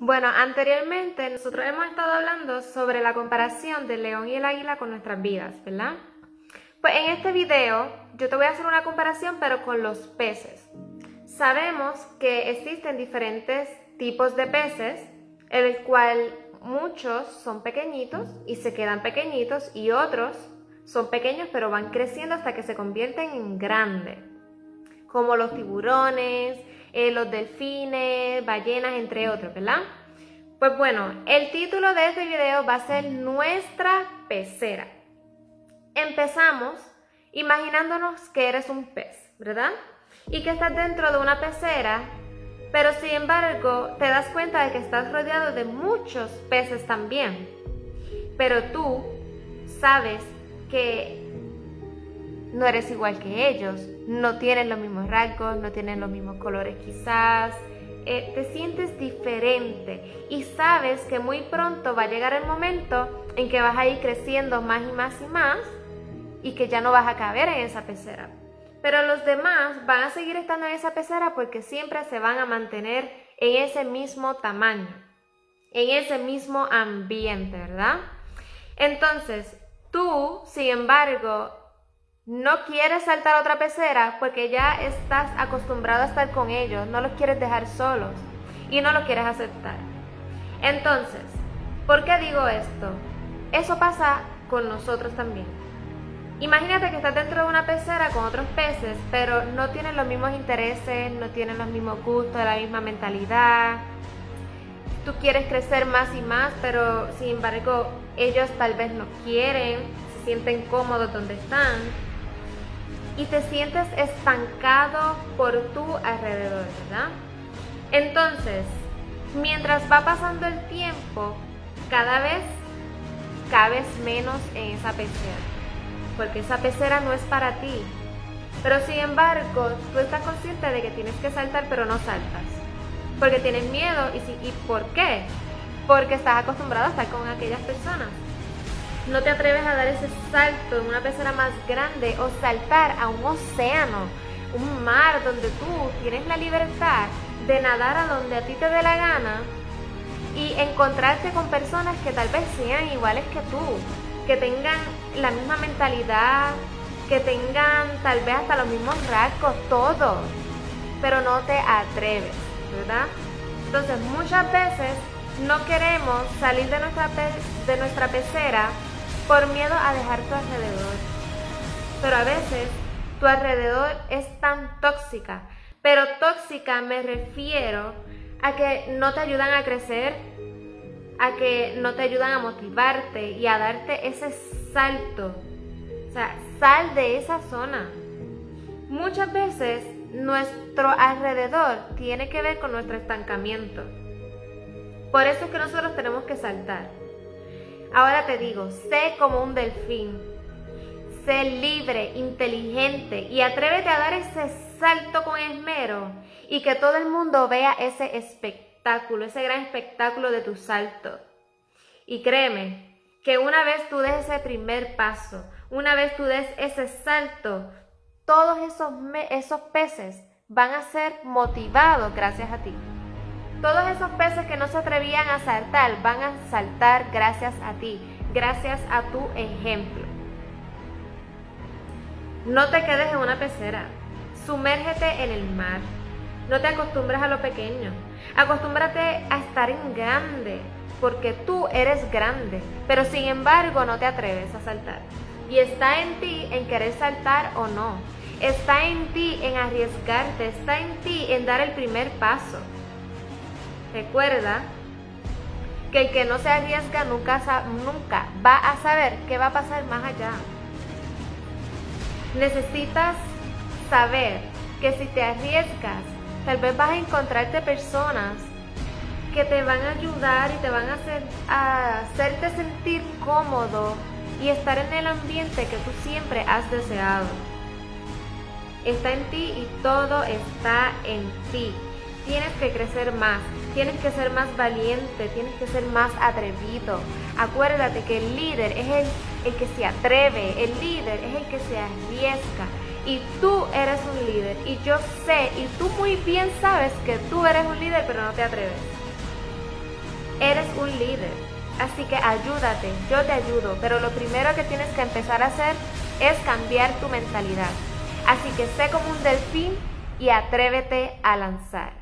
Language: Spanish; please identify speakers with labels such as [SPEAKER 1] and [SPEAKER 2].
[SPEAKER 1] Bueno, anteriormente nosotros hemos estado hablando sobre la comparación del león y el águila con nuestras vidas, ¿verdad? Pues en este video yo te voy a hacer una comparación pero con los peces. Sabemos que existen diferentes tipos de peces, en el cual muchos son pequeñitos y se quedan pequeñitos y otros son pequeños pero van creciendo hasta que se convierten en grandes, como los tiburones, eh, los delfines, ballenas, entre otros, ¿verdad? Pues bueno, el título de este video va a ser Nuestra pecera. Empezamos imaginándonos que eres un pez, ¿verdad? Y que estás dentro de una pecera, pero sin embargo te das cuenta de que estás rodeado de muchos peces también. Pero tú sabes que no eres igual que ellos, no tienen los mismos rasgos, no tienen los mismos colores quizás, eh, te sientes diferente y sabes que muy pronto va a llegar el momento en que vas a ir creciendo más y más y más y que ya no vas a caber en esa pecera. Pero los demás van a seguir estando en esa pecera porque siempre se van a mantener en ese mismo tamaño, en ese mismo ambiente, ¿verdad? Entonces, tú, sin embargo, no quieres saltar a otra pecera porque ya estás acostumbrado a estar con ellos, no los quieres dejar solos y no los quieres aceptar. Entonces, ¿por qué digo esto? Eso pasa con nosotros también. Imagínate que estás dentro de una pecera con otros peces, pero no tienen los mismos intereses, no tienen los mismos gustos, la misma mentalidad. Tú quieres crecer más y más, pero sin embargo ellos tal vez no quieren, se sienten cómodos donde están y te sientes estancado por tu alrededor, ¿verdad? Entonces, mientras va pasando el tiempo, cada vez cabes menos en esa pecera, porque esa pecera no es para ti. Pero sin embargo, tú estás consciente de que tienes que saltar, pero no saltas. Porque tienes miedo. ¿Y, si, ¿Y por qué? Porque estás acostumbrado a estar con aquellas personas no te atreves a dar ese salto en una pecera más grande o saltar a un océano, un mar donde tú tienes la libertad de nadar a donde a ti te dé la gana y encontrarte con personas que tal vez sean iguales que tú, que tengan la misma mentalidad, que tengan tal vez hasta los mismos rasgos, todo, pero no te atreves, ¿verdad? Entonces muchas veces no queremos salir de nuestra, de nuestra pecera por miedo a dejar tu alrededor. Pero a veces tu alrededor es tan tóxica, pero tóxica me refiero a que no te ayudan a crecer, a que no te ayudan a motivarte y a darte ese salto. O sea, sal de esa zona. Muchas veces nuestro alrededor tiene que ver con nuestro estancamiento. Por eso es que nosotros tenemos que saltar. Ahora te digo, sé como un delfín. Sé libre, inteligente y atrévete a dar ese salto con esmero y que todo el mundo vea ese espectáculo, ese gran espectáculo de tu salto. Y créeme que una vez tú des ese primer paso, una vez tú des ese salto, todos esos, esos peces van a ser motivados gracias a ti. Todos esos peces que no se atrevían a saltar van a saltar gracias a ti, gracias a tu ejemplo. No te quedes en una pecera, sumérgete en el mar. No te acostumbres a lo pequeño, acostúmbrate a estar en grande, porque tú eres grande, pero sin embargo no te atreves a saltar. Y está en ti en querer saltar o no. Está en ti en arriesgarte, está en ti en dar el primer paso. Recuerda que el que no se arriesga nunca, nunca va a saber qué va a pasar más allá. Necesitas saber que si te arriesgas, tal vez vas a encontrarte personas que te van a ayudar y te van a, hacer, a hacerte sentir cómodo y estar en el ambiente que tú siempre has deseado. Está en ti y todo está en ti tienes que crecer más, tienes que ser más valiente, tienes que ser más atrevido. Acuérdate que el líder es el, el que se atreve, el líder es el que se arriesga. Y tú eres un líder. Y yo sé, y tú muy bien sabes que tú eres un líder, pero no te atreves. Eres un líder, así que ayúdate, yo te ayudo, pero lo primero que tienes que empezar a hacer es cambiar tu mentalidad. Así que sé como un delfín y atrévete a lanzar.